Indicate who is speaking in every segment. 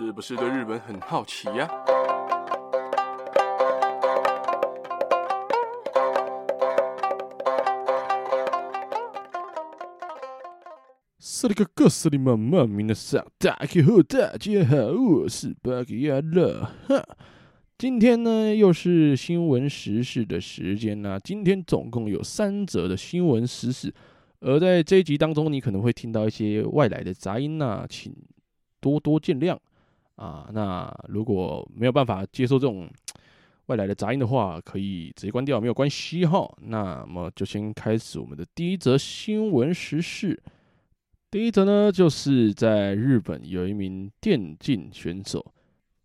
Speaker 1: 是不是对日本很好奇呀？
Speaker 2: 萨利格哥斯里妈妈咪的萨大家好，大家好，我是巴吉亚乐哈。今天呢，又是新闻时事的时间啦。今天总共有三则的新闻时事，而在这一集当中，你可能会听到一些外来的杂音呐，请多多见谅啊。那如果没有办法接受这种外来的杂音的话，可以直接关掉，没有关系哈。那么就先开始我们的第一则新闻时事。第一则呢，就是在日本有一名电竞选手。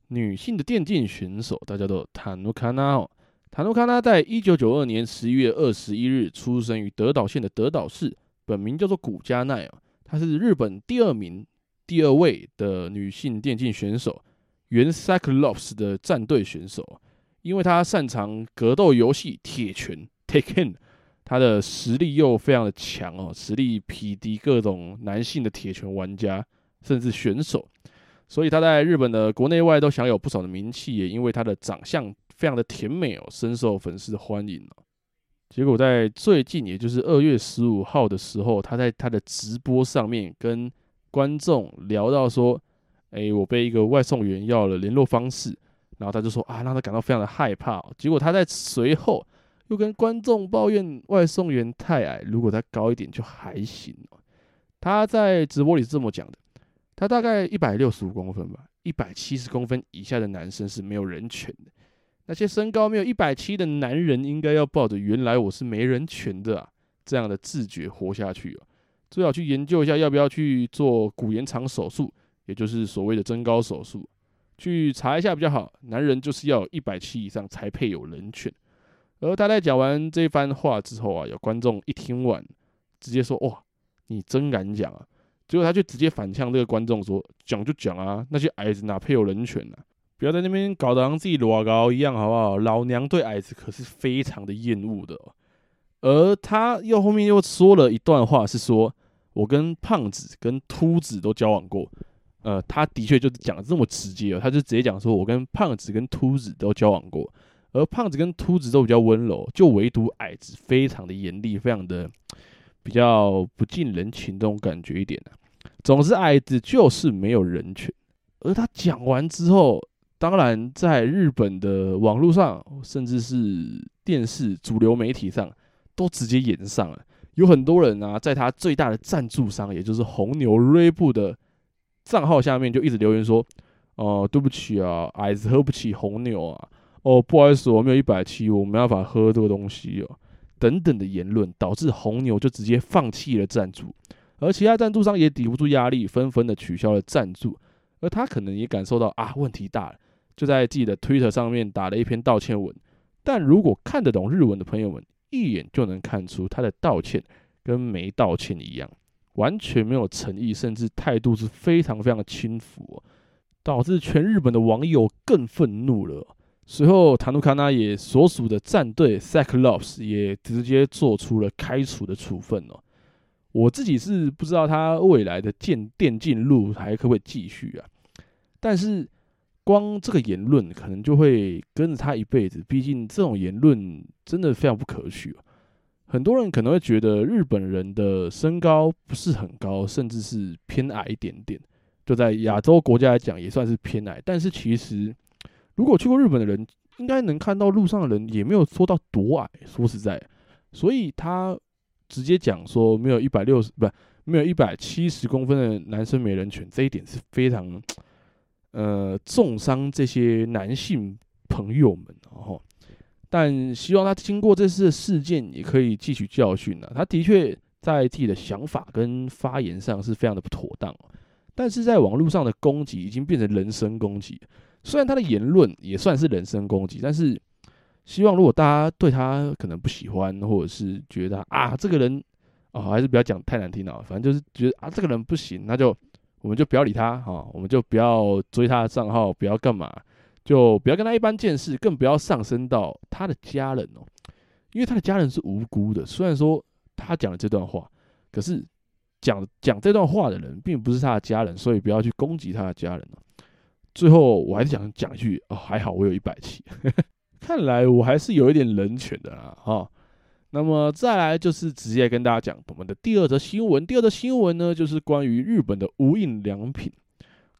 Speaker 2: 女性的电竞选手，大家都塔努卡纳哦。塔努卡纳在一九九二年十一月二十一日出生于德岛县的德岛市，本名叫做古加奈哦。她是日本第二名、第二位的女性电竞选手，原 Cyclops 的战队选手。因为她擅长格斗游戏铁拳 Tekken，她的实力又非常的强哦，实力匹敌各种男性的铁拳玩家，甚至选手。所以他在日本的国内外都享有不少的名气，也因为他的长相非常的甜美哦，深受粉丝的欢迎哦。结果在最近，也就是二月十五号的时候，他在他的直播上面跟观众聊到说：“哎，我被一个外送员要了联络方式。”然后他就说：“啊，让他感到非常的害怕。”结果他在随后又跟观众抱怨外送员太矮，如果他高一点就还行。他在直播里是这么讲的。他大概一百六十五公分吧，一百七十公分以下的男生是没有人权的。那些身高没有一百七的男人，应该要抱着“原来我是没人权的啊”这样的自觉活下去哦。最好去研究一下要不要去做骨延长手术，也就是所谓的增高手术，去查一下比较好。男人就是要一百七以上才配有人权。而他在讲完这番话之后啊，有观众一听完，直接说：“哇，你真敢讲啊！”结果他就直接反呛这个观众说：“讲就讲啊，那些矮子哪配有人权呢、啊？不要在那边搞得像自己裸高一样，好不好？老娘对矮子可是非常的厌恶的、哦。”而他又后面又说了一段话，是说：“我跟胖子跟秃子都交往过。”呃，他的确就是讲的这么直接哦，他就直接讲说：“我跟胖子跟秃子都交往过，而胖子跟秃子都比较温柔，就唯独矮子非常的严厉，非常的。”比较不近人情这种感觉一点的、总之矮子就是没有人权。而他讲完之后，当然在日本的网络上，甚至是电视主流媒体上，都直接演上了。有很多人啊，在他最大的赞助商，也就是红牛锐步的账号下面，就一直留言说：“哦、对不起啊，矮子喝不起红牛啊。哦，不好意思，我没有一百七，我没办法喝这个东西哦。”等等的言论，导致红牛就直接放弃了赞助，而其他赞助商也抵不住压力，纷纷的取消了赞助。而他可能也感受到啊，问题大了，就在自己的 Twitter 上面打了一篇道歉文。但如果看得懂日文的朋友们，一眼就能看出他的道歉跟没道歉一样，完全没有诚意，甚至态度是非常非常的轻浮哦，导致全日本的网友更愤怒了。随后，塔努卡纳也所属的战队 s a c l o s 也直接做出了开除的处分哦。我自己是不知道他未来的电电竞路还可不可以继续啊？但是光这个言论可能就会跟着他一辈子，毕竟这种言论真的非常不可取。很多人可能会觉得日本人的身高不是很高，甚至是偏矮一点点，就在亚洲国家来讲也算是偏矮，但是其实。如果去过日本的人，应该能看到路上的人也没有说到多矮。说实在，所以他直接讲说没有一百六十不没有一百七十公分的男生没人权，这一点是非常呃重伤这些男性朋友们。然后，但希望他经过这次事件也可以汲取教训了。他的确在自己的想法跟发言上是非常的不妥当，但是在网络上的攻击已经变成人身攻击。虽然他的言论也算是人身攻击，但是希望如果大家对他可能不喜欢，或者是觉得啊这个人啊、哦、还是不要讲太难听了，反正就是觉得啊这个人不行，那就我们就不要理他哈、我们就不要追他的账号，不要干嘛，就不要跟他一般见识，更不要上升到他的家人哦，因为他的家人是无辜的。虽然说他讲了这段话，可是讲讲这段话的人并不是他的家人，所以不要去攻击他的家人哦。最后我还是想讲一句哦，还好我有一百期，看来我还是有一点人权的啦哈。那么再来就是直接跟大家讲我们的第二则新闻，第二则新闻呢就是关于日本的无印良品。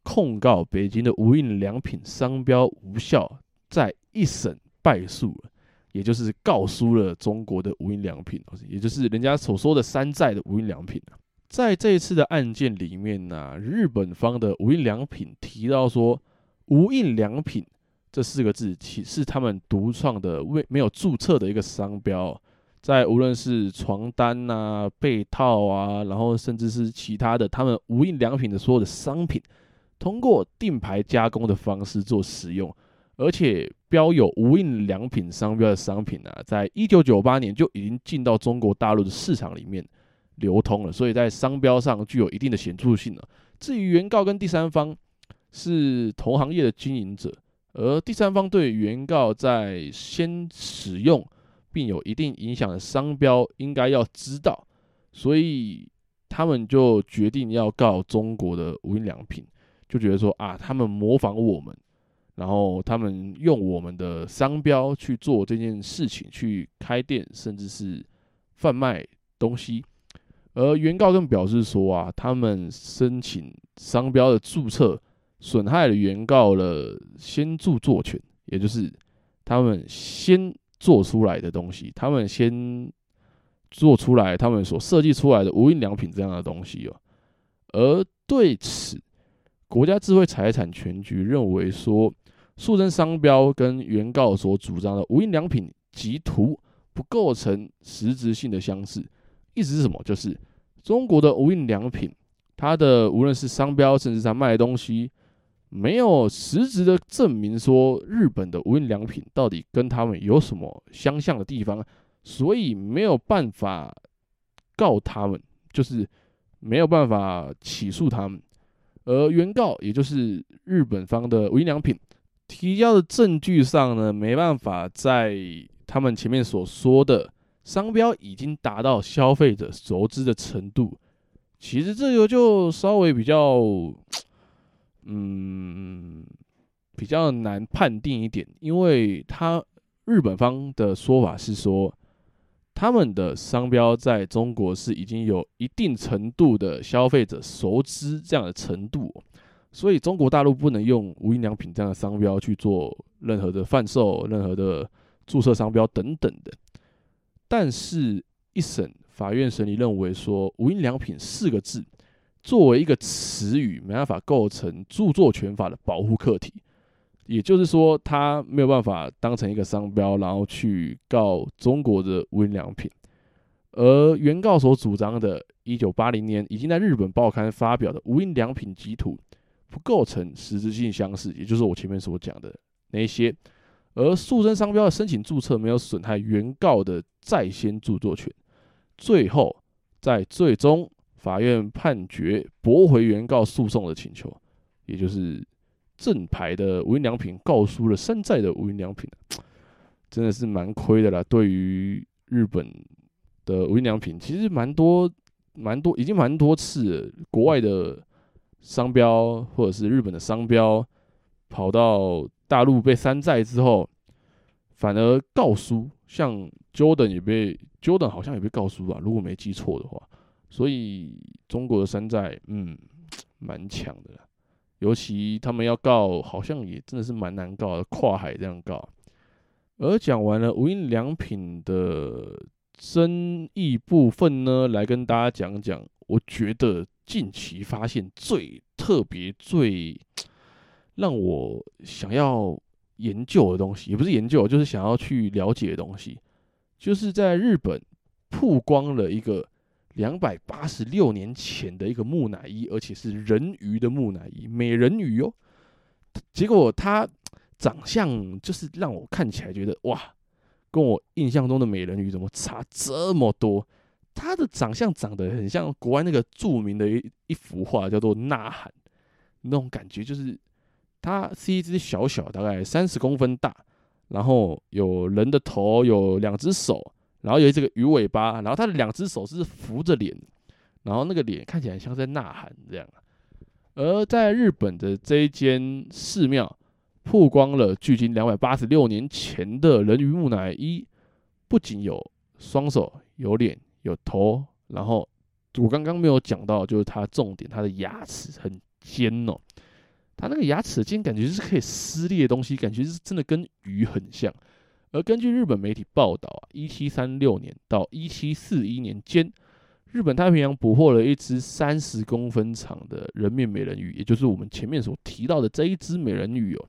Speaker 2: 控告北京的无印良品商标无效，在一审败诉了，也就是告输了中国的无印良品，也就是人家所说的山寨的无印良品。在这一次的案件里面呢、日本方的无印良品提到说，无印良品这四个字其实是他们独创的未没有注册的一个商标，在无论是床单啊、被套啊，然后甚至是其他的他们无印良品的所有的商品，通过定牌加工的方式做使用，而且标有无印良品商标的商品啊，在一九九八年就已经进到中国大陆的市场里面。流通了，所以在商标上具有一定的显著性了。至于原告跟第三方是同行业的经营者，而第三方对原告在先使用并有一定影响的商标应该要知道，所以他们就决定要告中国的无印良品，就觉得说啊，他们模仿我们，然后他们用我们的商标去做这件事情，去开店甚至是贩卖东西。而原告更表示说啊，他们申请商标的注册，损害了原告的先著作权，也就是他们先做出来的东西，他们先做出来，他们所设计出来的无印良品这样的东西哦。而对此，国家智慧财产权局认为说，诉争商标跟原告所主张的无印良品及图不构成实质性的相似。意思是什么？就是中国的无印良品，它的无论是商标，甚至它卖的东西，没有实质的证明说日本的无印良品到底跟他们有什么相像的地方，所以没有办法告他们，就是没有办法起诉他们。而原告，也就是日本方的无印良品，提交的证据上呢，没办法在他们前面所说的。商标已经达到消费者熟知的程度，其实这个就稍微比较，嗯，比较难判定一点，因为他日本方的说法是说，他们的商标在中国是已经有一定程度的消费者熟知这样的程度，所以中国大陆不能用无印良品这样的商标去做任何的贩售、任何的注册商标等等的。但是，一审法院审理认为说，无印良品四个字作为一个词语，没办法构成著作权法的保护客体，也就是说，它没有办法当成一个商标，然后去告中国的无印良品。而原告所主张的，一九八零年已经在日本报刊发表的无印良品集图，不构成实质性相似，也就是我前面所讲的那些。而诉争商标的申请注册没有损害原告的在先著作权，最后在最终法院判决驳回原告诉讼的请求，也就是正牌的无印良品告输了山寨的无印良品，真的是蛮亏的啦。对于日本的无印良品，其实蛮多蛮多，已经蛮多次，国外的商标或者是日本的商标跑到。大陆被山寨之后，反而告输，像 Jordan 也被 Jordan 好像也被告输吧，如果没记错的话。所以中国的山寨，嗯，蛮强的。尤其他们要告，好像也真的是蛮难告的，跨海这样告。而讲完了无印良品的争议部分呢，来跟大家讲讲，我觉得近期发现最特别、最。让我想要研究的东西，也不是研究，就是想要去了解的东西，就是在日本曝光了一个两百八十六年前的一个木乃伊，而且是人鱼的木乃伊，美人鱼哦。结果它长相就是让我看起来觉得哇，跟我印象中的美人鱼怎么差这么多？它的长相长得很像国外那个著名的一一幅画，叫做《呐喊》，那种感觉就是。它是一只小小，大概三十公分大，然后有人的头，有两只手，然后有这个鱼尾巴，然后它的两只手是扶着脸，然后那个脸看起来像在呐喊这样。而在日本的这一间寺庙，曝光了距今两百八十六年前的人鱼木乃伊，不仅有双手、有脸、有头，然后我刚刚没有讲到，就是它重点，它的牙齿很尖哦，它那个牙齿的尖感觉是可以撕裂的东西，感觉是真的跟鱼很像。而根据日本媒体报道啊，一七三六年到一七四一年间，日本太平洋捕获了一只三十公分长的人面美人鱼，也就是我们前面所提到的这一只美人鱼哦。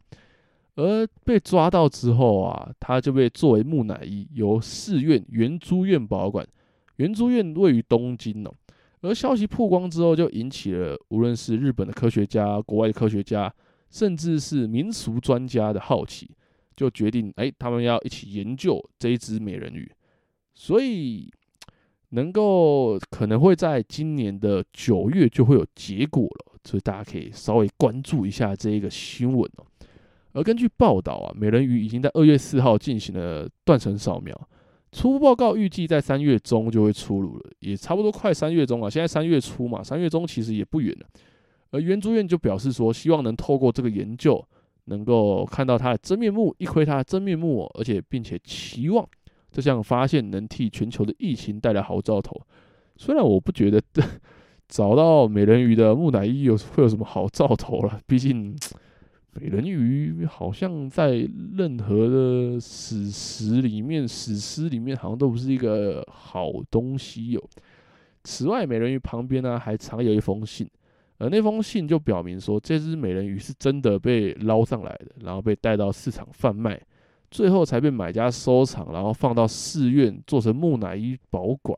Speaker 2: 而被抓到之后啊，它就被作为木乃伊，由寺院圆珠院保管。圆珠院位于东京哦。而消息曝光之后，就引起了无论是日本的科学家、国外科学家，甚至是民俗专家的好奇。就决定，哎，他们要一起研究这一只美人鱼，所以能够可能会在今年的九月就会有结果了，所以大家可以稍微关注一下这一个新闻哦。而根据报道啊，美人鱼已经在二月四号进行了断层扫描，初步报告预计在三月中就会出炉了，也差不多快三月中了。现在三月初嘛，三月中其实也不远了。而圆珠院就表示说，希望能透过这个研究。能够看到它的真面目，一窥它的真面目，而且并且期望这项发现能替全球的疫情带来好兆头。虽然我不觉得找到美人鱼的木乃伊有会有什么好兆头了，毕竟 美人鱼好像在任何的史实里面、史诗里面好像都不是一个好东西哟。此外，美人鱼旁边呢还藏有一封信。而那封信就表明说，这只美人鱼是真的被捞上来的，然后被带到市场贩卖，最后才被买家收藏，然后放到寺院做成木乃伊保管。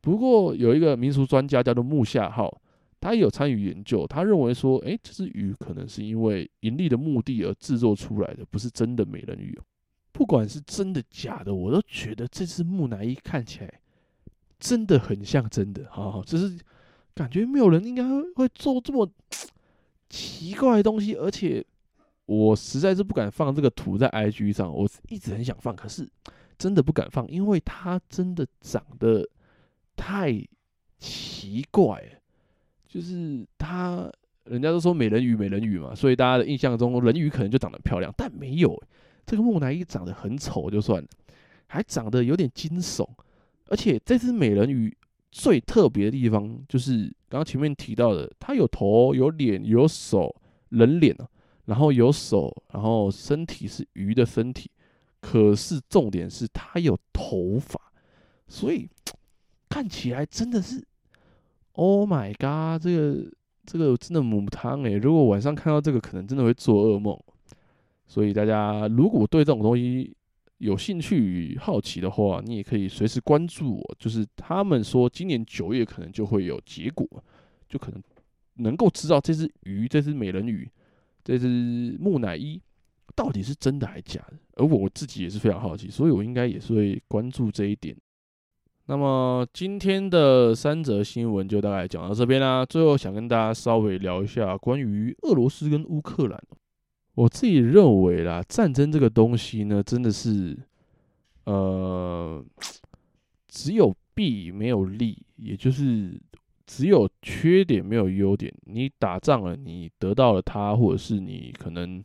Speaker 2: 不过有一个民俗专家叫做木下浩，他也有参与研究，他认为说，诶，这只鱼可能是因为盈利的目的而制作出来的，不是真的美人鱼。不管是真的假的，我都觉得这只木乃伊看起来真的很像真的，好好，这是。感觉没有人应该会做这么 奇怪的东西，而且我实在是不敢放这个图在 IG 上。我一直很想放，可是真的不敢放，因为它真的长得太奇怪了。就是它，人家都说美人鱼，美人鱼嘛，所以大家的印象中人鱼可能就长得漂亮，但没有，这个木乃伊长得很丑就算了，还长得有点惊悚，而且这只美人鱼。最特别的地方就是刚刚前面提到的，它有头、有脸、有手，人脸啊，然后有手，然后身体是鱼的身体，可是重点是它有头发，所以 看起来真的是，Oh my god，这个这个真的母汤诶，如果晚上看到这个，可能真的会做噩梦。所以大家如果对这种东西，有兴趣与好奇的话，你也可以随时关注我。就是他们说今年九月可能就会有结果，就可能能够知道这只鱼、这只美人鱼、这只木乃伊到底是真的还是假的。而我自己也是非常好奇，所以我应该也是会关注这一点。那么今天的三则新闻就大概讲到这边啦。最后想跟大家稍微聊一下关于俄罗斯跟乌克兰。我自己认为啦，战争这个东西呢，真的是，呃，只有弊没有利，也就是只有缺点没有优点。你打仗了，你得到了它，或者是你可能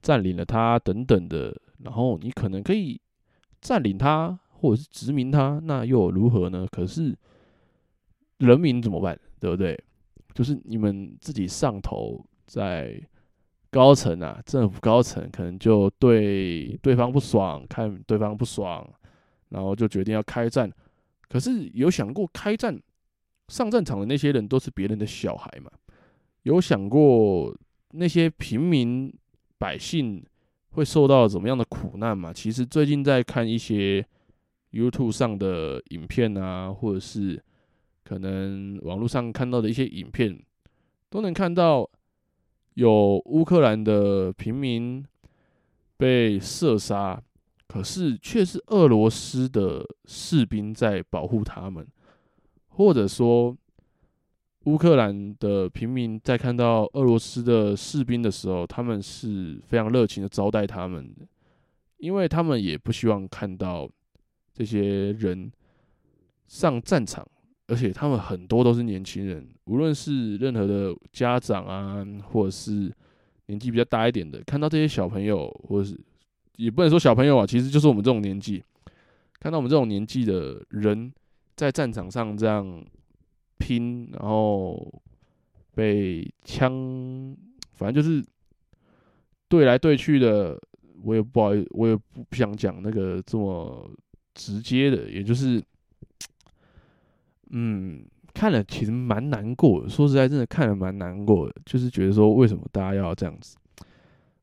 Speaker 2: 占领了它等等的，然后你可能可以占领它，或者是殖民它，那又如何呢？可是人民怎么办？对不对？就是你们自己上头在。高层啊，政府高层可能就对对方不爽，看对方不爽，然后就决定要开战。可是有想过开战上战场的那些人都是别人的小孩吗？有想过那些平民百姓会受到怎么样的苦难吗？其实最近在看一些 YouTube 上的影片啊，或者是可能网络上看到的一些影片，都能看到。有乌克兰的平民被射杀，可是却是俄罗斯的士兵在保护他们，或者说乌克兰的平民在看到俄罗斯的士兵的时候，他们是非常热情的招待他们的，因为他们也不希望看到这些人上战场而且他们很多都是年轻人，无论是任何的家长啊，或者是年纪比较大一点的，看到这些小朋友，或者是也不能说小朋友啊，其实就是我们这种年纪，看到我们这种年纪的人在战场上这样拼，然后被枪，反正就是对来对去的，我也不好意，我也不不想讲那个这么直接的，也就是。嗯，看了其实蛮难过的。说实在，真的看了蛮难过的，就是觉得说为什么大家要这样子？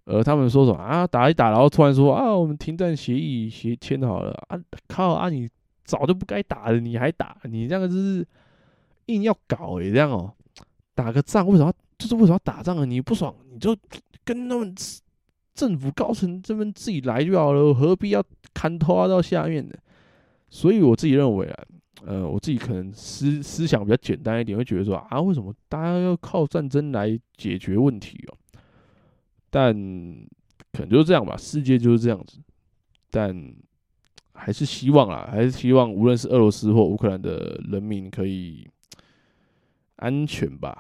Speaker 2: 而他们说什么啊，打一打，然后突然说啊，我们停战协议协签好了啊，靠啊，你早就不该打了，你还打，你这样就是硬要搞诶，这样哦，打个仗为什么要？就是为什么要打仗啊？你不爽你就跟他们政府高层这边自己来就好了，何必要牵拖到下面的？所以我自己认为啊。呃，我自己可能思思想比较简单一点，会觉得说啊，为什么大家要靠战争来解决问题哦？但可能就是这样吧，世界就是这样子。但还是希望啊，还是希望无论是俄罗斯或乌克兰的人民可以安全吧，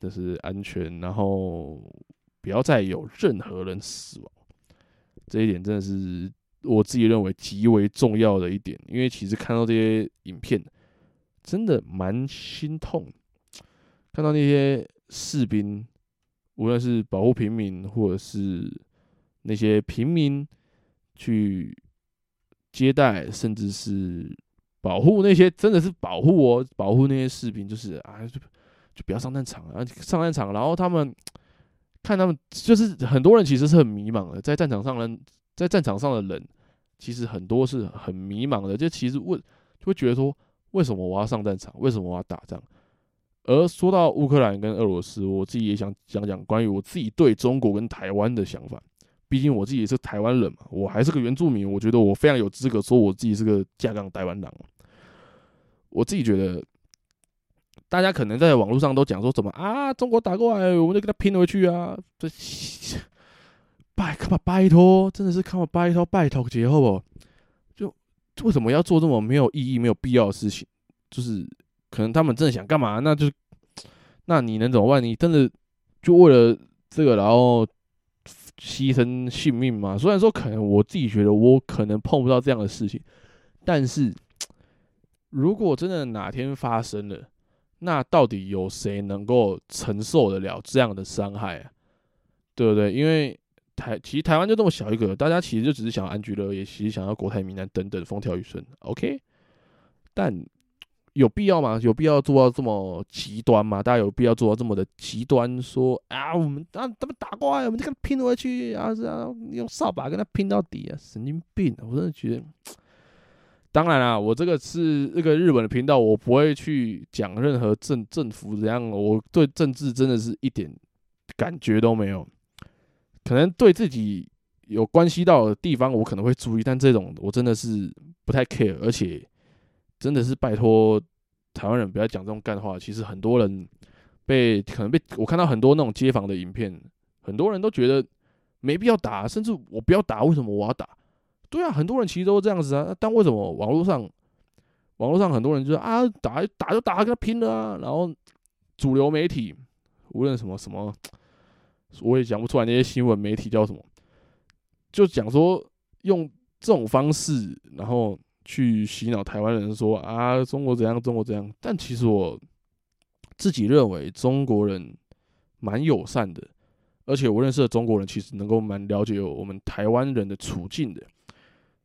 Speaker 2: 就是安全，然后不要再有任何人死亡。这一点真的是。我自己认为极为重要的一点，因为其实看到这些影片，真的蛮心痛。看到那些士兵，无论是保护平民，或者是那些平民去接待，甚至是保护那些，真的是保护哦，保护那些士兵，就是啊，就就不要上战场啊，上战场，然后他们看他们，就是很多人其实是很迷茫的，在战场上人，在战场上的人。其实很多是很迷茫的，就其实问就会觉得说，为什么我要上战场？为什么我要打仗？而说到乌克兰跟俄罗斯，我自己也想讲讲关于我自己对中国跟台湾的想法。毕竟我自己也是台湾人嘛，我还是个原住民，我觉得我非常有资格说我自己是个正港台湾人。我自己觉得，大家可能在网络上都讲说怎么啊，中国打过来，我们就跟他拼回去啊，这。拜，看吧，拜托，真的是看吧，拜托，拜托，节后哦，就为什么要做这么没有意义、没有必要的事情？就是可能他们真的想干嘛，那就那你能怎么办？你真的就为了这个，然后牺牲性命吗？虽然说可能我自己觉得我可能碰不到这样的事情，但是如果真的哪天发生了，那到底有谁能够承受得了这样的伤害啊？对不对？因为台其实台湾就这么小一个，大家其实就只是想要安居乐业，其实想要国泰民安等等，风调雨顺，OK。但有必要吗？有必要做到这么极端吗？大家有必要做到这么的极端？说啊，我们啊，他们打过来，我们就跟他拼回去啊，是啊，用扫把跟他拼到底啊，神经病！我真的觉得，当然啦，我这个是这个日本的频道，我不会去讲任何政政府怎样，我对政治真的是一点感觉都没有。可能对自己有关系到的地方，我可能会注意，但这种我真的是不太 care，而且真的是拜托台湾人不要讲这种干话。其实很多人被可能被我看到很多那种街访的影片，很多人都觉得没必要打，甚至我不要打，为什么我要打？对啊，很多人其实都这样子啊。但为什么网络上网络上很多人就说啊，打打就打，跟他拼了啊？然后主流媒体无论什么什么。我也讲不出来那些新闻媒体叫什么，就讲说用这种方式，然后去洗脑台湾人说啊，中国怎样，中国怎样。但其实我自己认为中国人蛮友善的，而且我认识的中国人其实能够蛮了解我们台湾人的处境的，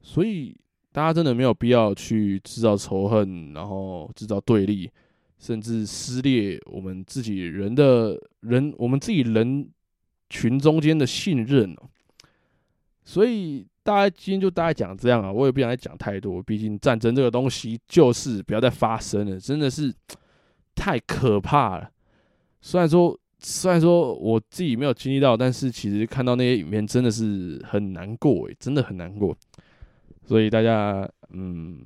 Speaker 2: 所以大家真的没有必要去制造仇恨，然后制造对立，甚至撕裂我们自己人的人，我们自己人。群中间的信任哦，所以大家今天就大概讲这样啊，我也不想再讲太多，毕竟战争这个东西就是不要再发生了，真的是 太可怕了。虽然说，虽然说我自己没有经历到，但是其实看到那些影片真的是很难过诶，真的很难过。所以大家，嗯，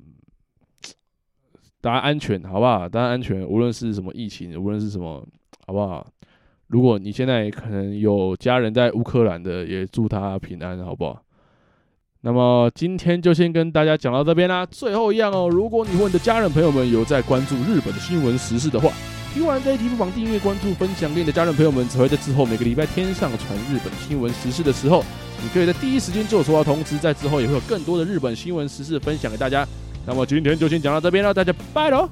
Speaker 2: 大家安全好不好？大家安全，无论是什么疫情，无论是什么，好不好？如果你现在可能有家人在乌克兰的，也祝他平安，好不好？那么今天就先跟大家讲到这边啦。最后一样哦，如果你和你的家人朋友们有在关注日本的新闻时事的话，听完这一集不妨订阅、关注、分享给你的家人朋友们，才会在之后每个礼拜天上传日本新闻时事的时候，你可以在第一时间就收到通知。在之后也会有更多的日本新闻时事分享给大家。那么今天就先讲到这边了，大家拜喽。